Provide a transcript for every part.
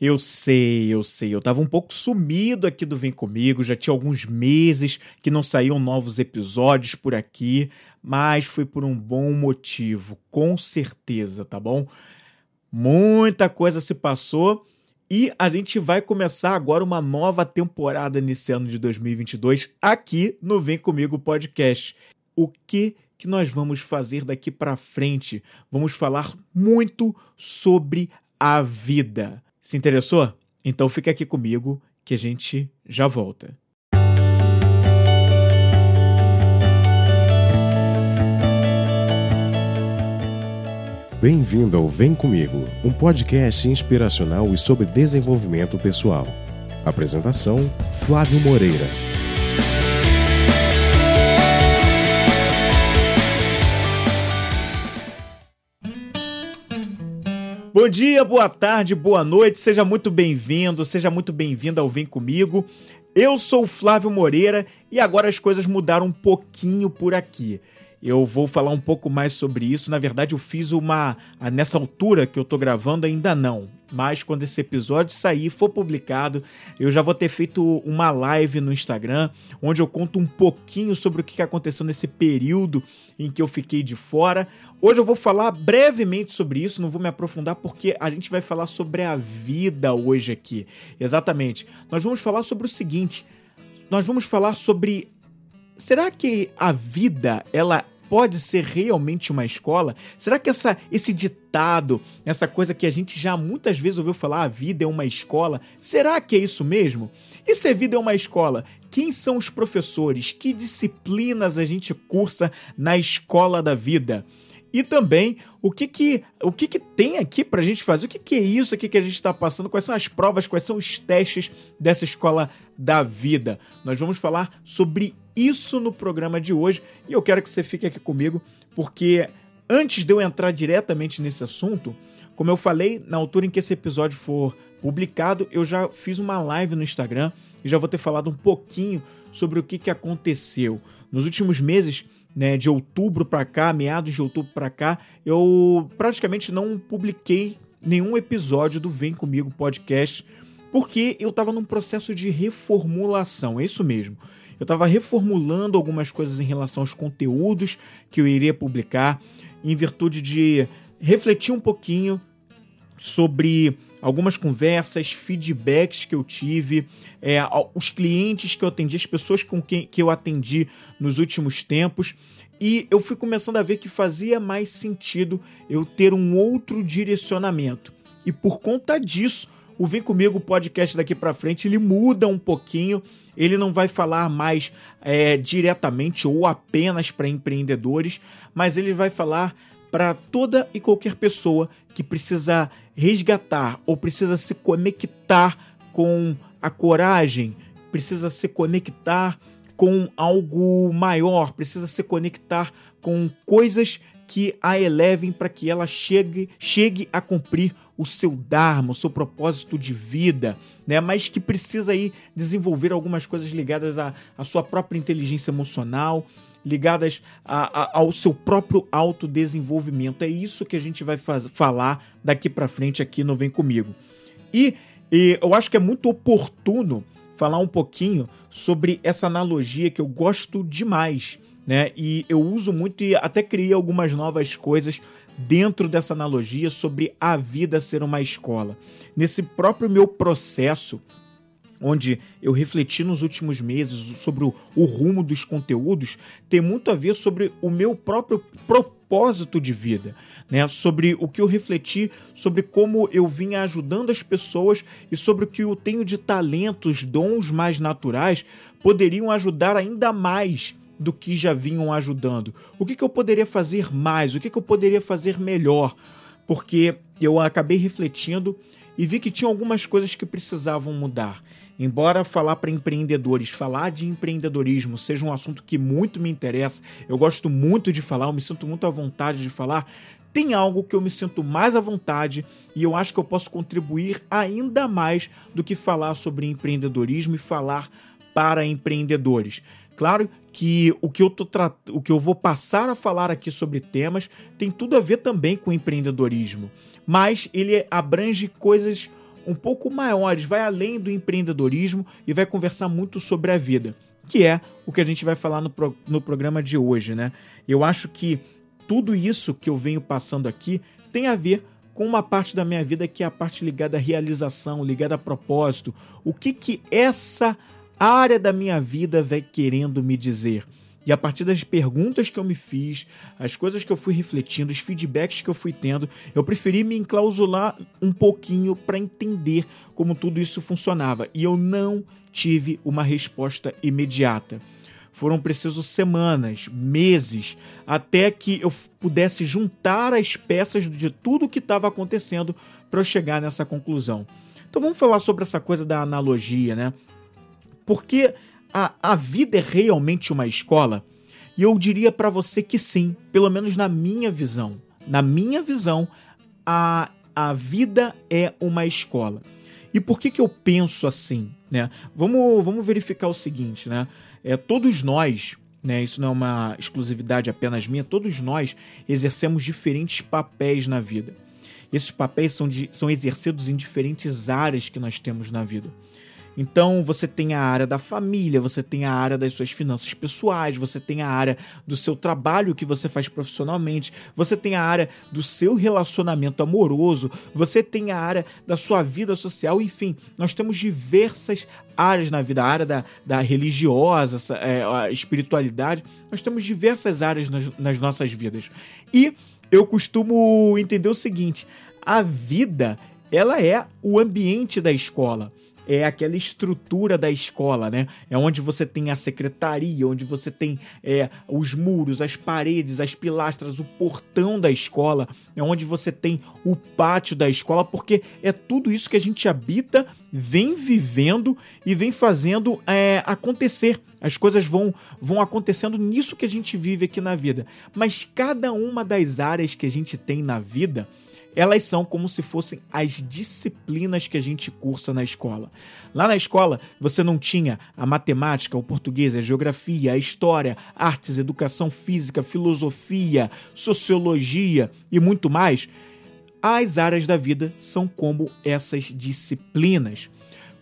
Eu sei, eu sei. Eu tava um pouco sumido aqui do Vem Comigo, já tinha alguns meses que não saíam novos episódios por aqui, mas foi por um bom motivo, com certeza, tá bom? Muita coisa se passou e a gente vai começar agora uma nova temporada nesse ano de 2022 aqui no Vem Comigo Podcast. O que que nós vamos fazer daqui para frente? Vamos falar muito sobre a vida. Se interessou? Então fica aqui comigo que a gente já volta. Bem-vindo ao Vem Comigo, um podcast inspiracional e sobre desenvolvimento pessoal. Apresentação: Flávio Moreira. Bom dia, boa tarde, boa noite, seja muito bem-vindo, seja muito bem-vinda ao Vem Comigo. Eu sou o Flávio Moreira e agora as coisas mudaram um pouquinho por aqui. Eu vou falar um pouco mais sobre isso. Na verdade, eu fiz uma. Nessa altura que eu tô gravando, ainda não. Mas quando esse episódio sair, for publicado, eu já vou ter feito uma live no Instagram, onde eu conto um pouquinho sobre o que aconteceu nesse período em que eu fiquei de fora. Hoje eu vou falar brevemente sobre isso, não vou me aprofundar porque a gente vai falar sobre a vida hoje aqui. Exatamente. Nós vamos falar sobre o seguinte: nós vamos falar sobre será que a vida ela pode ser realmente uma escola? Será que essa, esse ditado, essa coisa que a gente já muitas vezes ouviu falar, a vida é uma escola, será que é isso mesmo? E se a vida é uma escola, quem são os professores? Que disciplinas a gente cursa na escola da vida? E também o que que, o que, que tem aqui pra gente fazer, o que, que é isso aqui que a gente está passando, quais são as provas, quais são os testes dessa escola da vida. Nós vamos falar sobre isso no programa de hoje e eu quero que você fique aqui comigo, porque antes de eu entrar diretamente nesse assunto, como eu falei, na altura em que esse episódio for publicado, eu já fiz uma live no Instagram e já vou ter falado um pouquinho sobre o que, que aconteceu. Nos últimos meses, né, de outubro para cá, meados de outubro para cá, eu praticamente não publiquei nenhum episódio do Vem Comigo podcast, porque eu estava num processo de reformulação, é isso mesmo. Eu estava reformulando algumas coisas em relação aos conteúdos que eu iria publicar, em virtude de refletir um pouquinho sobre algumas conversas, feedbacks que eu tive, é, os clientes que eu atendi, as pessoas com quem que eu atendi nos últimos tempos. E eu fui começando a ver que fazia mais sentido eu ter um outro direcionamento. E por conta disso, o Vem Comigo podcast daqui para frente ele muda um pouquinho. Ele não vai falar mais é, diretamente ou apenas para empreendedores, mas ele vai falar para toda e qualquer pessoa que precisa resgatar ou precisa se conectar com a coragem, precisa se conectar com algo maior, precisa se conectar com coisas que a elevem para que ela chegue, chegue a cumprir o seu dharma, o seu propósito de vida, né? Mas que precisa aí desenvolver algumas coisas ligadas à, à sua própria inteligência emocional, ligadas a, a, ao seu próprio autodesenvolvimento. É isso que a gente vai falar daqui para frente aqui no Vem Comigo. E, e eu acho que é muito oportuno falar um pouquinho sobre essa analogia que eu gosto demais, né? E eu uso muito e até criei algumas novas coisas dentro dessa analogia sobre a vida ser uma escola. Nesse próprio meu processo onde eu refleti nos últimos meses sobre o, o, rumo dos conteúdos, tem muito a ver sobre o meu próprio propósito de vida, né? Sobre o que eu refleti, sobre como eu vinha ajudando as pessoas e sobre o que eu tenho de talentos, dons mais naturais poderiam ajudar ainda mais do que já vinham ajudando. O que, que eu poderia fazer mais? O que, que eu poderia fazer melhor? Porque eu acabei refletindo e vi que tinha algumas coisas que precisavam mudar. Embora falar para empreendedores, falar de empreendedorismo seja um assunto que muito me interessa, eu gosto muito de falar, eu me sinto muito à vontade de falar, tem algo que eu me sinto mais à vontade e eu acho que eu posso contribuir ainda mais do que falar sobre empreendedorismo e falar para empreendedores. Claro que o que eu tô o que eu vou passar a falar aqui sobre temas tem tudo a ver também com empreendedorismo, mas ele abrange coisas um pouco maiores, vai além do empreendedorismo e vai conversar muito sobre a vida, que é o que a gente vai falar no, pro, no programa de hoje, né? Eu acho que tudo isso que eu venho passando aqui tem a ver com uma parte da minha vida que é a parte ligada à realização, ligada a propósito. O que que essa área da minha vida vai querendo me dizer? E a partir das perguntas que eu me fiz, as coisas que eu fui refletindo, os feedbacks que eu fui tendo, eu preferi me enclausular um pouquinho para entender como tudo isso funcionava. E eu não tive uma resposta imediata. Foram precisos semanas, meses, até que eu pudesse juntar as peças de tudo que estava acontecendo para eu chegar nessa conclusão. Então vamos falar sobre essa coisa da analogia, né? Porque a, a vida é realmente uma escola? E eu diria para você que sim, pelo menos na minha visão. Na minha visão, a, a vida é uma escola. E por que, que eu penso assim? Né? Vamos, vamos verificar o seguinte, né? É, todos nós, né, isso não é uma exclusividade apenas minha, todos nós exercemos diferentes papéis na vida. Esses papéis são, de, são exercidos em diferentes áreas que nós temos na vida. Então você tem a área da família, você tem a área das suas finanças pessoais, você tem a área do seu trabalho que você faz profissionalmente, você tem a área do seu relacionamento amoroso, você tem a área da sua vida social, enfim, nós temos diversas áreas na vida, a área da, da religiosa, é, a espiritualidade, nós temos diversas áreas nas, nas nossas vidas. E eu costumo entender o seguinte: a vida ela é o ambiente da escola é aquela estrutura da escola, né? É onde você tem a secretaria, onde você tem é, os muros, as paredes, as pilastras, o portão da escola, é onde você tem o pátio da escola, porque é tudo isso que a gente habita, vem vivendo e vem fazendo é, acontecer. As coisas vão, vão acontecendo nisso que a gente vive aqui na vida. Mas cada uma das áreas que a gente tem na vida elas são como se fossem as disciplinas que a gente cursa na escola. Lá na escola, você não tinha a matemática, o português, a geografia, a história, artes, educação física, filosofia, sociologia e muito mais. As áreas da vida são como essas disciplinas.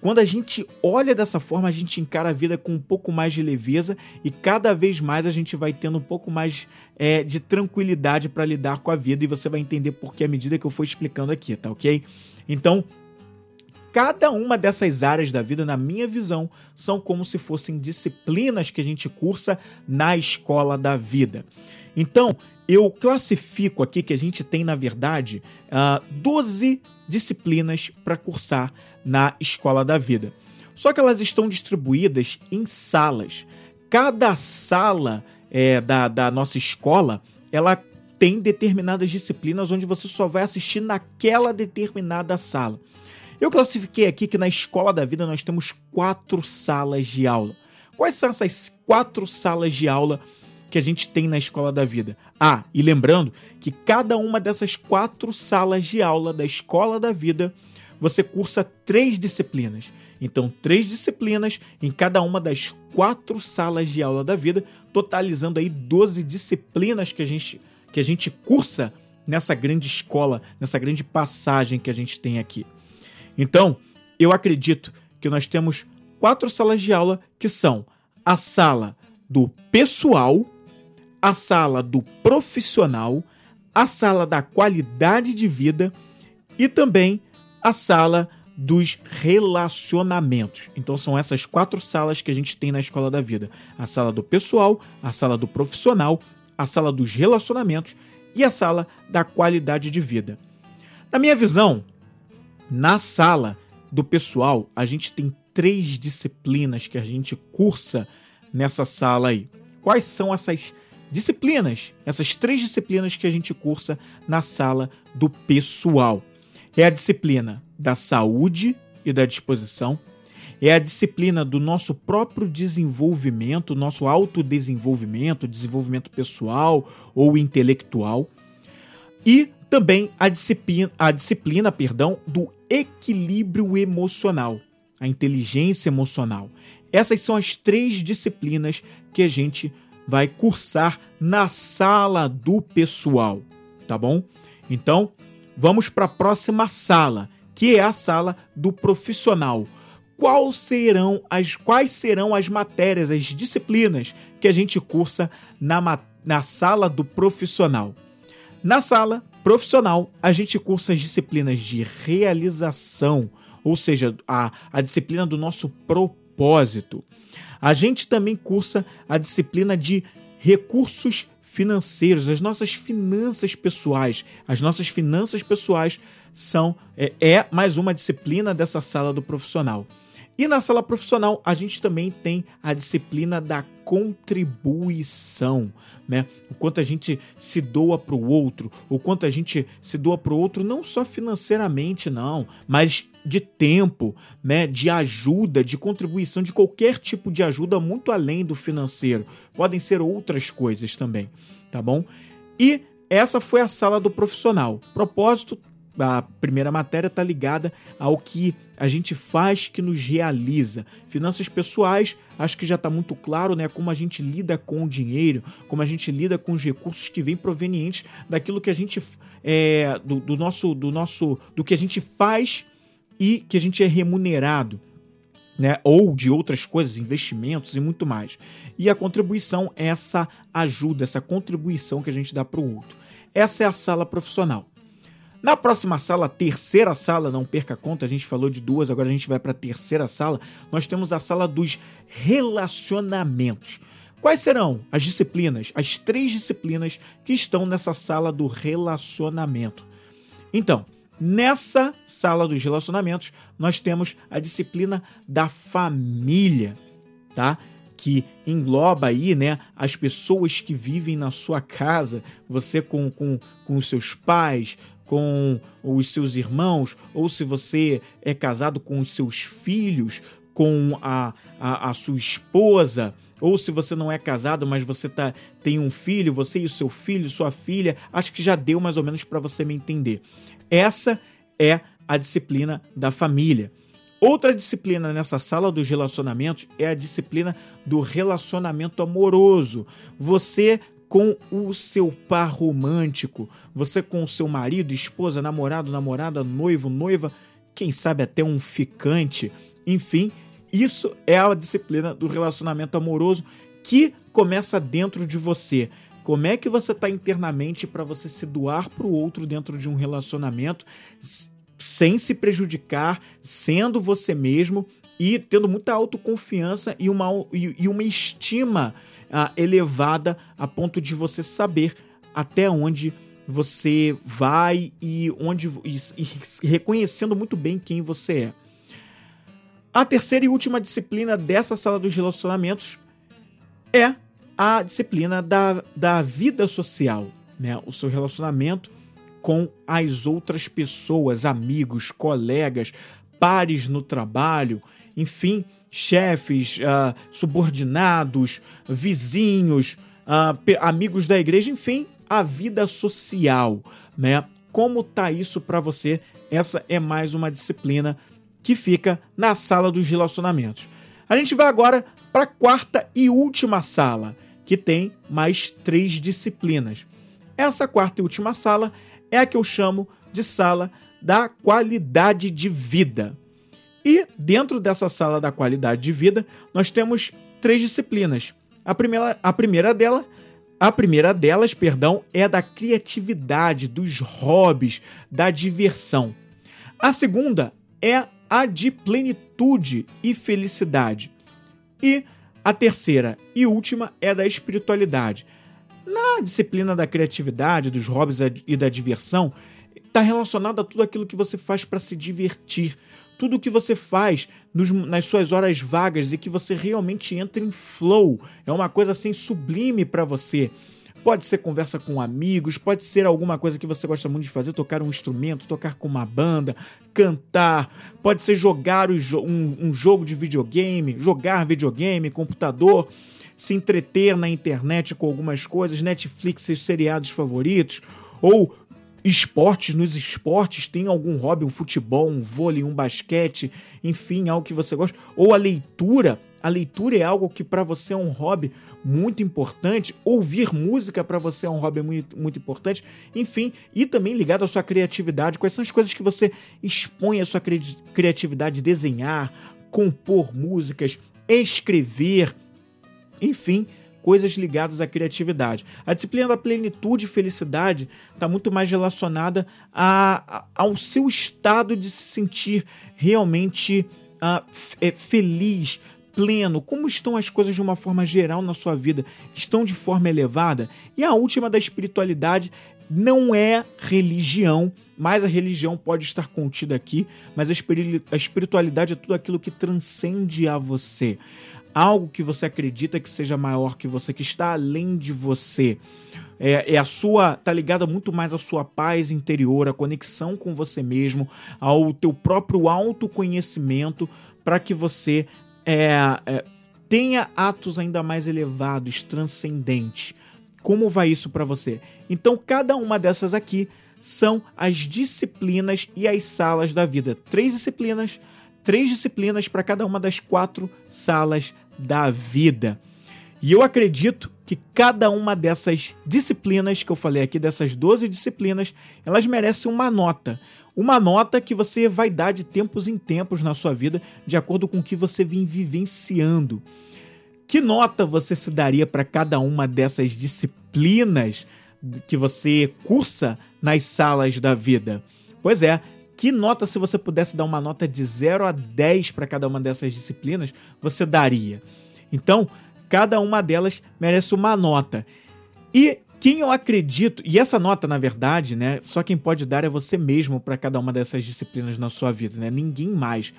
Quando a gente olha dessa forma, a gente encara a vida com um pouco mais de leveza e cada vez mais a gente vai tendo um pouco mais é, de tranquilidade para lidar com a vida e você vai entender por que à medida que eu for explicando aqui, tá ok? Então, cada uma dessas áreas da vida, na minha visão, são como se fossem disciplinas que a gente cursa na escola da vida. Então, eu classifico aqui que a gente tem, na verdade, uh, 12 disciplinas para cursar na escola da vida. Só que elas estão distribuídas em salas. Cada sala é, da, da nossa escola, ela tem determinadas disciplinas onde você só vai assistir naquela determinada sala. Eu classifiquei aqui que na escola da vida nós temos quatro salas de aula. Quais são essas quatro salas de aula que a gente tem na escola da vida. Ah, e lembrando que cada uma dessas quatro salas de aula da escola da vida você cursa três disciplinas. Então, três disciplinas em cada uma das quatro salas de aula da vida, totalizando aí 12 disciplinas que a gente, que a gente cursa nessa grande escola, nessa grande passagem que a gente tem aqui. Então, eu acredito que nós temos quatro salas de aula que são a sala do pessoal, a sala do profissional, a sala da qualidade de vida e também a sala dos relacionamentos. Então são essas quatro salas que a gente tem na escola da vida: a sala do pessoal, a sala do profissional, a sala dos relacionamentos e a sala da qualidade de vida. Na minha visão, na sala do pessoal, a gente tem três disciplinas que a gente cursa nessa sala aí. Quais são essas disciplinas, essas três disciplinas que a gente cursa na sala do pessoal. É a disciplina da saúde e da disposição, é a disciplina do nosso próprio desenvolvimento, nosso autodesenvolvimento, desenvolvimento pessoal ou intelectual, e também a disciplina, a disciplina perdão, do equilíbrio emocional, a inteligência emocional. Essas são as três disciplinas que a gente vai cursar na sala do pessoal, tá bom? Então, vamos para a próxima sala, que é a sala do profissional. Qual serão as, quais serão as matérias, as disciplinas que a gente cursa na, na sala do profissional? Na sala profissional, a gente cursa as disciplinas de realização, ou seja, a, a disciplina do nosso propósito. A gente também cursa a disciplina de recursos financeiros, as nossas finanças pessoais. As nossas finanças pessoais são é, é mais uma disciplina dessa sala do profissional. E na sala profissional, a gente também tem a disciplina da contribuição, né? O quanto a gente se doa para o outro, o quanto a gente se doa para o outro, não só financeiramente, não, mas de tempo, né? De ajuda, de contribuição, de qualquer tipo de ajuda, muito além do financeiro. Podem ser outras coisas também, tá bom? E essa foi a sala do profissional. Propósito a primeira matéria está ligada ao que a gente faz que nos realiza. Finanças pessoais, acho que já está muito claro, né? Como a gente lida com o dinheiro, como a gente lida com os recursos que vêm provenientes daquilo que a gente é, do, do nosso do nosso do que a gente faz e que a gente é remunerado. Né, ou de outras coisas, investimentos e muito mais. E a contribuição é essa ajuda, essa contribuição que a gente dá para o outro. Essa é a sala profissional. Na próxima sala, terceira sala, não perca conta, a gente falou de duas, agora a gente vai para a terceira sala. Nós temos a sala dos relacionamentos. Quais serão as disciplinas, as três disciplinas que estão nessa sala do relacionamento? Então, nessa sala dos relacionamentos, nós temos a disciplina da família, tá? que engloba aí, né, as pessoas que vivem na sua casa, você com, com, com os seus pais, com os seus irmãos, ou se você é casado com os seus filhos, com a, a, a sua esposa, ou se você não é casado, mas você tá, tem um filho, você e o seu filho, sua filha, acho que já deu mais ou menos para você me entender. Essa é a disciplina da família. Outra disciplina nessa sala dos relacionamentos é a disciplina do relacionamento amoroso. Você com o seu par romântico, você com o seu marido, esposa, namorado, namorada, noivo, noiva, quem sabe até um ficante, enfim, isso é a disciplina do relacionamento amoroso que começa dentro de você. Como é que você está internamente para você se doar para o outro dentro de um relacionamento sem se prejudicar, sendo você mesmo e tendo muita autoconfiança e uma, e uma estima ah, elevada a ponto de você saber até onde você vai e onde e, e reconhecendo muito bem quem você é. A terceira e última disciplina dessa sala dos relacionamentos é a disciplina da, da vida social, né? O seu relacionamento com as outras pessoas, amigos, colegas, pares no trabalho, enfim, chefes, uh, subordinados, vizinhos, uh, amigos da igreja, enfim, a vida social, né? Como tá isso para você? Essa é mais uma disciplina que fica na sala dos relacionamentos. A gente vai agora para a quarta e última sala, que tem mais três disciplinas. Essa quarta e última sala é a que eu chamo de sala da qualidade de vida. E dentro dessa sala da qualidade de vida, nós temos três disciplinas. A primeira, a primeira dela, a primeira delas, perdão, é da criatividade, dos hobbies, da diversão. A segunda é a de plenitude e felicidade. E a terceira e última é da espiritualidade. Na disciplina da criatividade, dos hobbies e da diversão, está relacionado a tudo aquilo que você faz para se divertir, tudo que você faz nos, nas suas horas vagas e que você realmente entra em flow. É uma coisa assim sublime para você. Pode ser conversa com amigos, pode ser alguma coisa que você gosta muito de fazer, tocar um instrumento, tocar com uma banda, cantar, pode ser jogar um, um jogo de videogame, jogar videogame, computador, se entreter na internet com algumas coisas, Netflix, seus seriados favoritos, ou esportes, nos esportes, tem algum hobby, um futebol, um vôlei, um basquete, enfim, algo que você gosta, ou a leitura, a leitura é algo que para você é um hobby muito importante, ouvir música para você é um hobby muito, muito importante, enfim, e também ligado à sua criatividade, quais são as coisas que você expõe a sua cri criatividade, desenhar, compor músicas, escrever, enfim, coisas ligadas à criatividade. A disciplina da plenitude e felicidade está muito mais relacionada a, a, ao seu estado de se sentir realmente uh, feliz, pleno, como estão as coisas de uma forma geral na sua vida? Estão de forma elevada? E a última da espiritualidade não é religião, mas a religião pode estar contida aqui, mas a espiritualidade é tudo aquilo que transcende a você. Algo que você acredita que seja maior que você, que está além de você. É, é, a sua, tá ligada muito mais à sua paz interior, à conexão com você mesmo, ao teu próprio autoconhecimento, para que você é, é, tenha atos ainda mais elevados, transcendentes. Como vai isso para você? Então, cada uma dessas aqui são as disciplinas e as salas da vida. Três disciplinas, três disciplinas para cada uma das quatro salas da vida. E eu acredito que cada uma dessas disciplinas que eu falei aqui, dessas 12 disciplinas, elas merecem uma nota. Uma nota que você vai dar de tempos em tempos na sua vida, de acordo com o que você vem vivenciando. Que nota você se daria para cada uma dessas disciplinas que você cursa nas salas da vida? Pois é, que nota, se você pudesse dar uma nota de 0 a 10 para cada uma dessas disciplinas, você daria? Então, cada uma delas merece uma nota. E quem eu acredito, e essa nota, na verdade, né, só quem pode dar é você mesmo para cada uma dessas disciplinas na sua vida, né? Ninguém mais.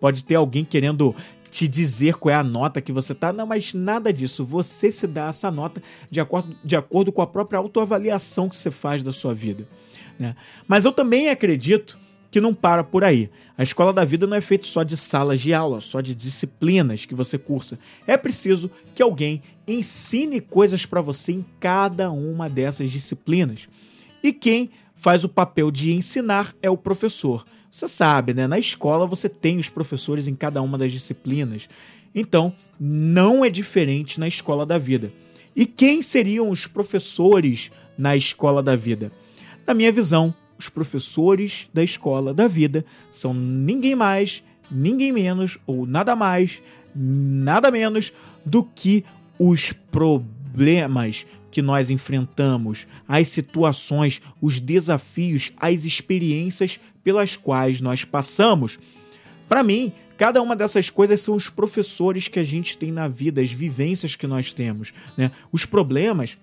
Pode ter alguém querendo te dizer qual é a nota que você tá, não, mas nada disso. Você se dá essa nota de acordo, de acordo com a própria autoavaliação que você faz da sua vida. Né? Mas eu também acredito que não para por aí. A escola da vida não é feita só de salas de aula, só de disciplinas que você cursa. É preciso que alguém ensine coisas para você em cada uma dessas disciplinas. E quem faz o papel de ensinar é o professor. Você sabe, né? Na escola você tem os professores em cada uma das disciplinas. Então, não é diferente na escola da vida. E quem seriam os professores na escola da vida? Na minha visão, os professores da escola da vida são ninguém mais, ninguém menos ou nada mais, nada menos do que os problemas que nós enfrentamos, as situações, os desafios, as experiências pelas quais nós passamos. Para mim, cada uma dessas coisas são os professores que a gente tem na vida, as vivências que nós temos. Né? Os problemas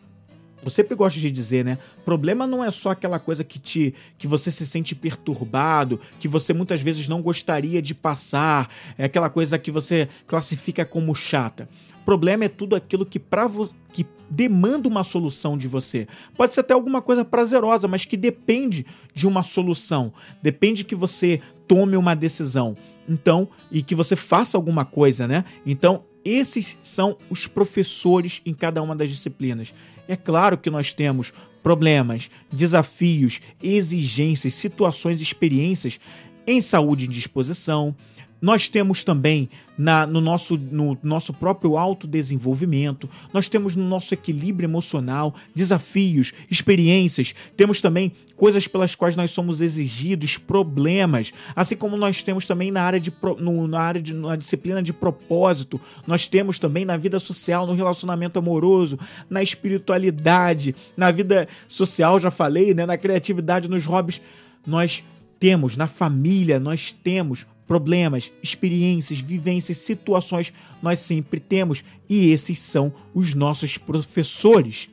eu sempre gosto de dizer, né? Problema não é só aquela coisa que te que você se sente perturbado, que você muitas vezes não gostaria de passar, é aquela coisa que você classifica como chata. Problema é tudo aquilo que para que demanda uma solução de você. Pode ser até alguma coisa prazerosa, mas que depende de uma solução. Depende que você tome uma decisão. Então, e que você faça alguma coisa, né? Então, esses são os professores em cada uma das disciplinas. É claro que nós temos problemas, desafios, exigências, situações, experiências em saúde e disposição, nós temos também na, no, nosso, no nosso próprio autodesenvolvimento, nós temos no nosso equilíbrio emocional desafios, experiências, temos também coisas pelas quais nós somos exigidos, problemas, assim como nós temos também na área de, no, na área de na disciplina de propósito, nós temos também na vida social, no relacionamento amoroso, na espiritualidade, na vida social, já falei, né, na criatividade, nos hobbies, nós temos na família, nós temos problemas, experiências, vivências, situações nós sempre temos e esses são os nossos professores.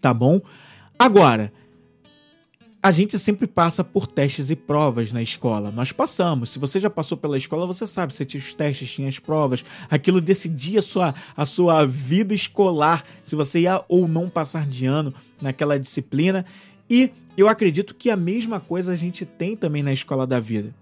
Tá bom? Agora, a gente sempre passa por testes e provas na escola. Nós passamos. Se você já passou pela escola, você sabe, você tinha os testes, tinha as provas. Aquilo decidia a sua, a sua vida escolar, se você ia ou não passar de ano naquela disciplina. E eu acredito que a mesma coisa a gente tem também na escola da vida.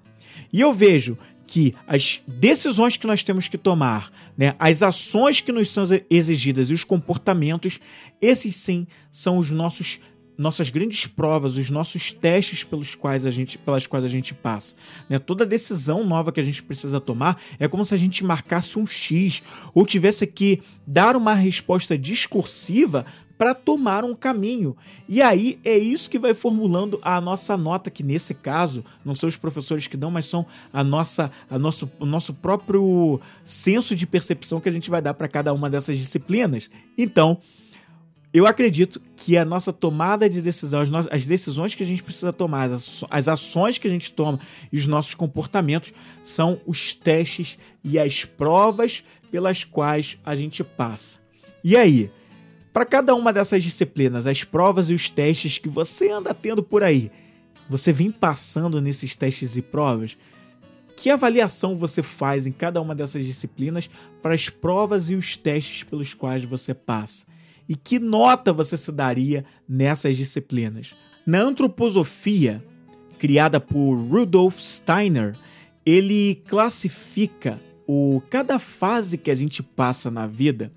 E eu vejo que as decisões que nós temos que tomar, né, as ações que nos são exigidas e os comportamentos, esses sim são os nossos nossas grandes provas, os nossos testes pelos quais a gente, pelas quais a gente passa. Né? Toda decisão nova que a gente precisa tomar é como se a gente marcasse um X ou tivesse que dar uma resposta discursiva para tomar um caminho. E aí é isso que vai formulando a nossa nota, que nesse caso não são os professores que dão, mas são a nossa, a nosso, o nosso próprio senso de percepção que a gente vai dar para cada uma dessas disciplinas. Então, eu acredito que a nossa tomada de decisão, as, as decisões que a gente precisa tomar, as, as ações que a gente toma e os nossos comportamentos são os testes e as provas pelas quais a gente passa. E aí, para cada uma dessas disciplinas, as provas e os testes que você anda tendo por aí, você vem passando nesses testes e provas? Que avaliação você faz em cada uma dessas disciplinas para as provas e os testes pelos quais você passa? e que nota você se daria nessas disciplinas. Na antroposofia, criada por Rudolf Steiner, ele classifica o cada fase que a gente passa na vida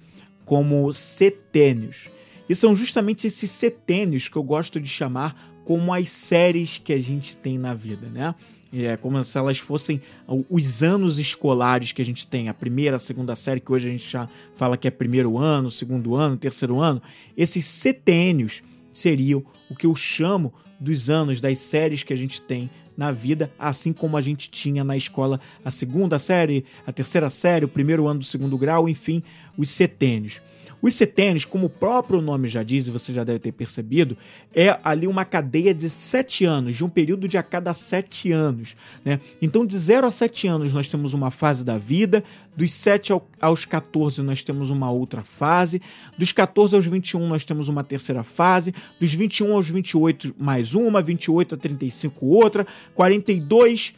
como setênios. E são justamente esses setênios que eu gosto de chamar como as séries que a gente tem na vida, né? É como se elas fossem os anos escolares que a gente tem, a primeira, a segunda série, que hoje a gente já fala que é primeiro ano, segundo ano, terceiro ano. Esses setênios seriam o que eu chamo dos anos, das séries que a gente tem na vida, assim como a gente tinha na escola a segunda série, a terceira série, o primeiro ano do segundo grau, enfim, os setênios. Os setênios, como o próprio nome já diz, e você já deve ter percebido, é ali uma cadeia de sete anos, de um período de a cada sete anos. Né? Então, de 0 a 7 anos, nós temos uma fase da vida, dos 7 aos 14, nós temos uma outra fase, dos 14 aos 21, nós temos uma terceira fase, dos 21 aos 28, mais uma, 28 a 35, outra, 42,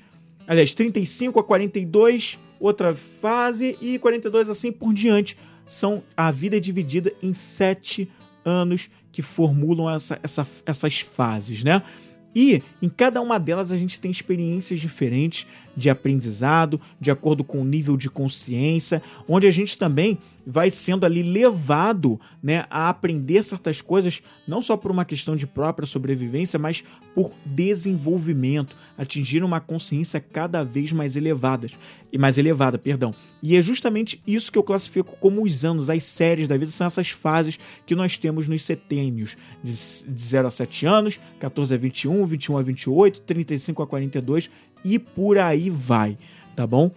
aliás, 35 a 42, outra fase, e 42 assim por diante são a vida é dividida em sete anos que formulam essa, essa, essas fases, né? E em cada uma delas a gente tem experiências diferentes de aprendizado, de acordo com o nível de consciência, onde a gente também vai sendo ali levado né, a aprender certas coisas, não só por uma questão de própria sobrevivência, mas por desenvolvimento, atingir uma consciência cada vez mais elevada, e mais elevada, perdão. E é justamente isso que eu classifico como os anos, as séries da vida, são essas fases que nós temos nos setênios, de 0 a 7 anos, 14 a 21, 21 a 28, 35 a 42 e por aí vai, tá bom?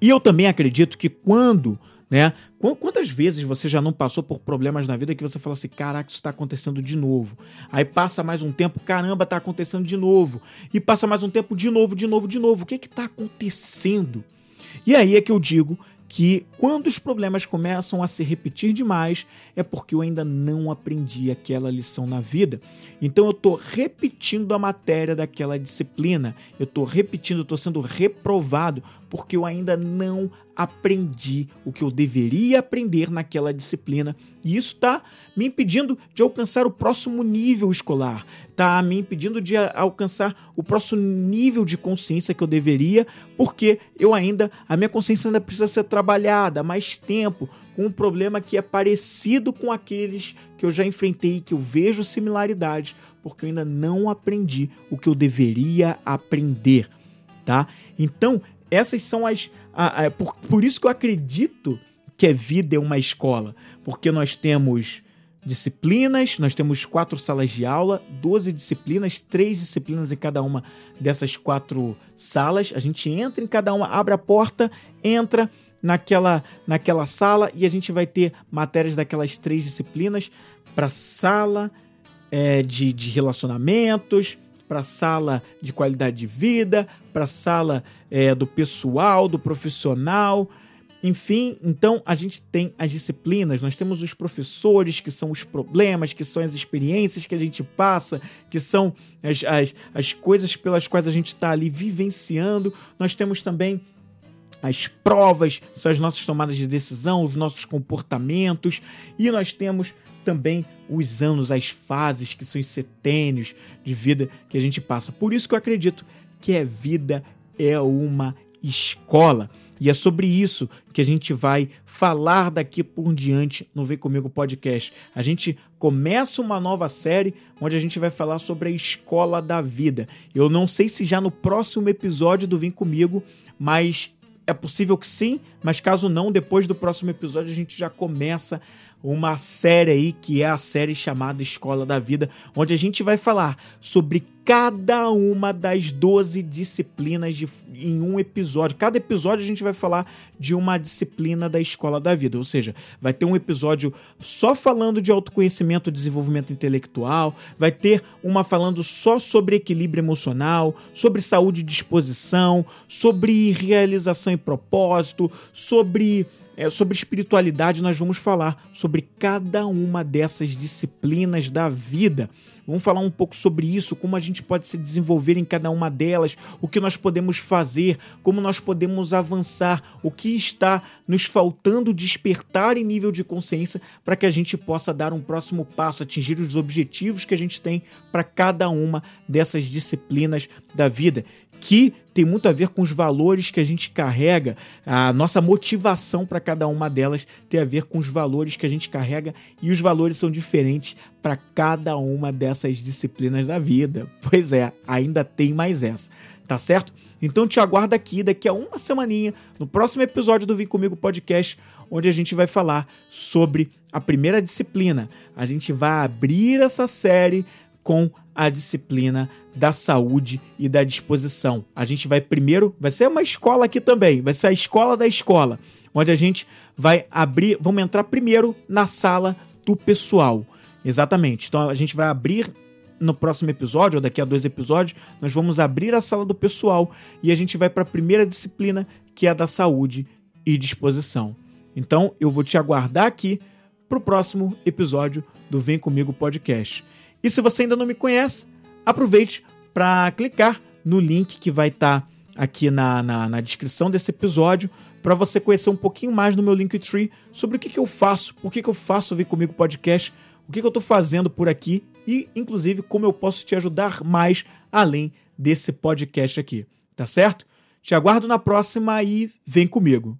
E eu também acredito que quando né? Quantas vezes você já não passou por problemas na vida que você fala assim, caraca, isso está acontecendo de novo. Aí passa mais um tempo, caramba, está acontecendo de novo. E passa mais um tempo, de novo, de novo, de novo. O que está acontecendo? E aí é que eu digo que quando os problemas começam a se repetir demais, é porque eu ainda não aprendi aquela lição na vida. Então eu estou repetindo a matéria daquela disciplina, eu estou repetindo, estou sendo reprovado, porque eu ainda não aprendi o que eu deveria aprender naquela disciplina. E isso está me impedindo de alcançar o próximo nível escolar, está me impedindo de alcançar o próximo nível de consciência que eu deveria, porque eu ainda, a minha consciência ainda precisa ser trabalhada mais tempo, com um problema que é parecido com aqueles que eu já enfrentei, que eu vejo similaridades, porque eu ainda não aprendi o que eu deveria aprender, tá? Então, essas são as a, a, por, por isso que eu acredito que a vida é uma escola, porque nós temos disciplinas, nós temos quatro salas de aula, 12 disciplinas, três disciplinas em cada uma dessas quatro salas. A gente entra em cada uma, abre a porta, entra naquela, naquela sala e a gente vai ter matérias daquelas três disciplinas para sala é, de, de relacionamentos, para a sala de qualidade de vida, para a sala é, do pessoal, do profissional. Enfim, então a gente tem as disciplinas, nós temos os professores, que são os problemas, que são as experiências que a gente passa, que são as, as, as coisas pelas quais a gente está ali vivenciando. Nós temos também as provas, são as nossas tomadas de decisão, os nossos comportamentos, e nós temos também os anos, as fases que são os setênios de vida que a gente passa. Por isso que eu acredito que a vida é uma escola. E é sobre isso que a gente vai falar daqui por diante no Vem Comigo Podcast. A gente começa uma nova série onde a gente vai falar sobre a escola da vida. Eu não sei se já no próximo episódio do Vem Comigo, mas é possível que sim, mas caso não, depois do próximo episódio a gente já começa uma série aí que é a série chamada Escola da Vida, onde a gente vai falar sobre cada uma das 12 disciplinas de, em um episódio. Cada episódio a gente vai falar de uma disciplina da Escola da Vida, ou seja, vai ter um episódio só falando de autoconhecimento e desenvolvimento intelectual, vai ter uma falando só sobre equilíbrio emocional, sobre saúde e disposição, sobre realização e propósito, sobre é, sobre espiritualidade, nós vamos falar sobre cada uma dessas disciplinas da vida. Vamos falar um pouco sobre isso, como a gente pode se desenvolver em cada uma delas, o que nós podemos fazer, como nós podemos avançar, o que está nos faltando despertar em nível de consciência para que a gente possa dar um próximo passo, atingir os objetivos que a gente tem para cada uma dessas disciplinas da vida que tem muito a ver com os valores que a gente carrega, a nossa motivação para cada uma delas tem a ver com os valores que a gente carrega e os valores são diferentes para cada uma dessas disciplinas da vida. Pois é, ainda tem mais essa, tá certo? Então te aguardo aqui daqui a uma semaninha, no próximo episódio do Vem Comigo Podcast, onde a gente vai falar sobre a primeira disciplina. A gente vai abrir essa série com a disciplina da saúde e da disposição. A gente vai primeiro, vai ser uma escola aqui também, vai ser a escola da escola, onde a gente vai abrir, vamos entrar primeiro na sala do pessoal. Exatamente. Então a gente vai abrir no próximo episódio, ou daqui a dois episódios, nós vamos abrir a sala do pessoal e a gente vai para a primeira disciplina, que é a da saúde e disposição. Então eu vou te aguardar aqui para o próximo episódio do Vem Comigo Podcast. E se você ainda não me conhece, aproveite para clicar no link que vai estar tá aqui na, na, na, descrição desse episódio para você conhecer um pouquinho mais no meu Linktree sobre o que, que eu faço, por que, que eu faço Vir Comigo Podcast, o que, que eu estou fazendo por aqui e, inclusive, como eu posso te ajudar mais além desse podcast aqui, tá certo? Te aguardo na próxima e vem comigo.